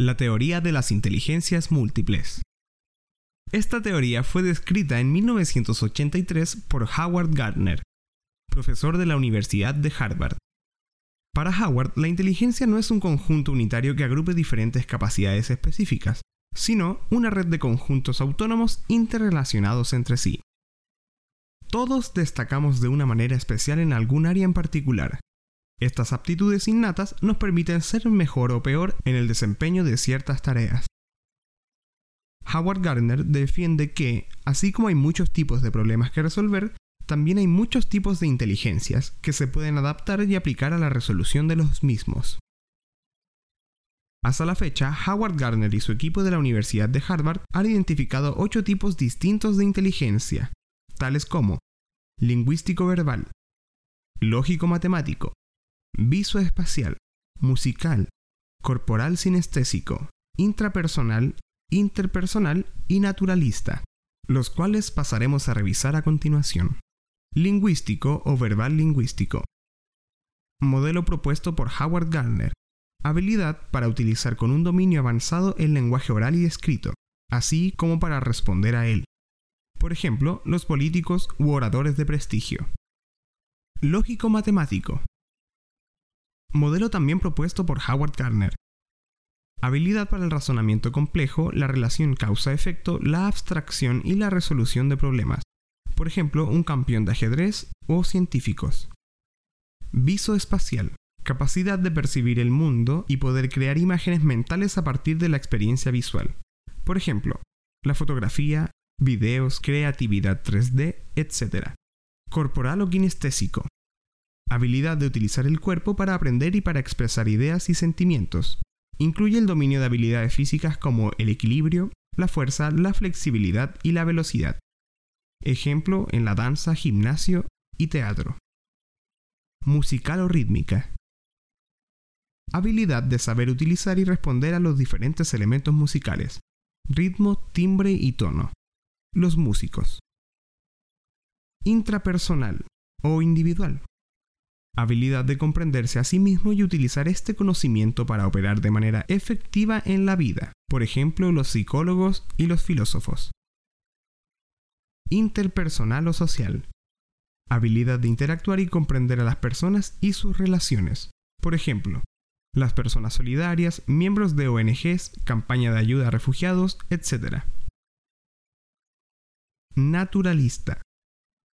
La teoría de las inteligencias múltiples. Esta teoría fue descrita en 1983 por Howard Gardner, profesor de la Universidad de Harvard. Para Howard, la inteligencia no es un conjunto unitario que agrupe diferentes capacidades específicas, sino una red de conjuntos autónomos interrelacionados entre sí. Todos destacamos de una manera especial en algún área en particular. Estas aptitudes innatas nos permiten ser mejor o peor en el desempeño de ciertas tareas. Howard Gardner defiende que, así como hay muchos tipos de problemas que resolver, también hay muchos tipos de inteligencias que se pueden adaptar y aplicar a la resolución de los mismos. Hasta la fecha, Howard Gardner y su equipo de la Universidad de Harvard han identificado ocho tipos distintos de inteligencia, tales como lingüístico verbal, lógico matemático, visoespacial, musical, corporal sinestésico, intrapersonal, interpersonal y naturalista, los cuales pasaremos a revisar a continuación. Lingüístico o verbal lingüístico. Modelo propuesto por Howard Gardner. Habilidad para utilizar con un dominio avanzado el lenguaje oral y escrito, así como para responder a él por ejemplo, los políticos u oradores de prestigio. Lógico matemático. Modelo también propuesto por Howard Gardner. Habilidad para el razonamiento complejo, la relación causa-efecto, la abstracción y la resolución de problemas. Por ejemplo, un campeón de ajedrez o científicos. Viso espacial. Capacidad de percibir el mundo y poder crear imágenes mentales a partir de la experiencia visual. Por ejemplo, la fotografía, videos, creatividad 3D, etc. Corporal o kinestésico. Habilidad de utilizar el cuerpo para aprender y para expresar ideas y sentimientos. Incluye el dominio de habilidades físicas como el equilibrio, la fuerza, la flexibilidad y la velocidad. Ejemplo en la danza, gimnasio y teatro. Musical o rítmica. Habilidad de saber utilizar y responder a los diferentes elementos musicales. Ritmo, timbre y tono los músicos. Intrapersonal o individual. Habilidad de comprenderse a sí mismo y utilizar este conocimiento para operar de manera efectiva en la vida, por ejemplo los psicólogos y los filósofos. Interpersonal o social. Habilidad de interactuar y comprender a las personas y sus relaciones, por ejemplo, las personas solidarias, miembros de ONGs, campaña de ayuda a refugiados, etc. Naturalista.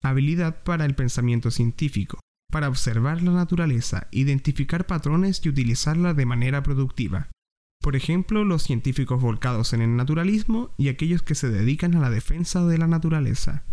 Habilidad para el pensamiento científico, para observar la naturaleza, identificar patrones y utilizarla de manera productiva. Por ejemplo, los científicos volcados en el naturalismo y aquellos que se dedican a la defensa de la naturaleza.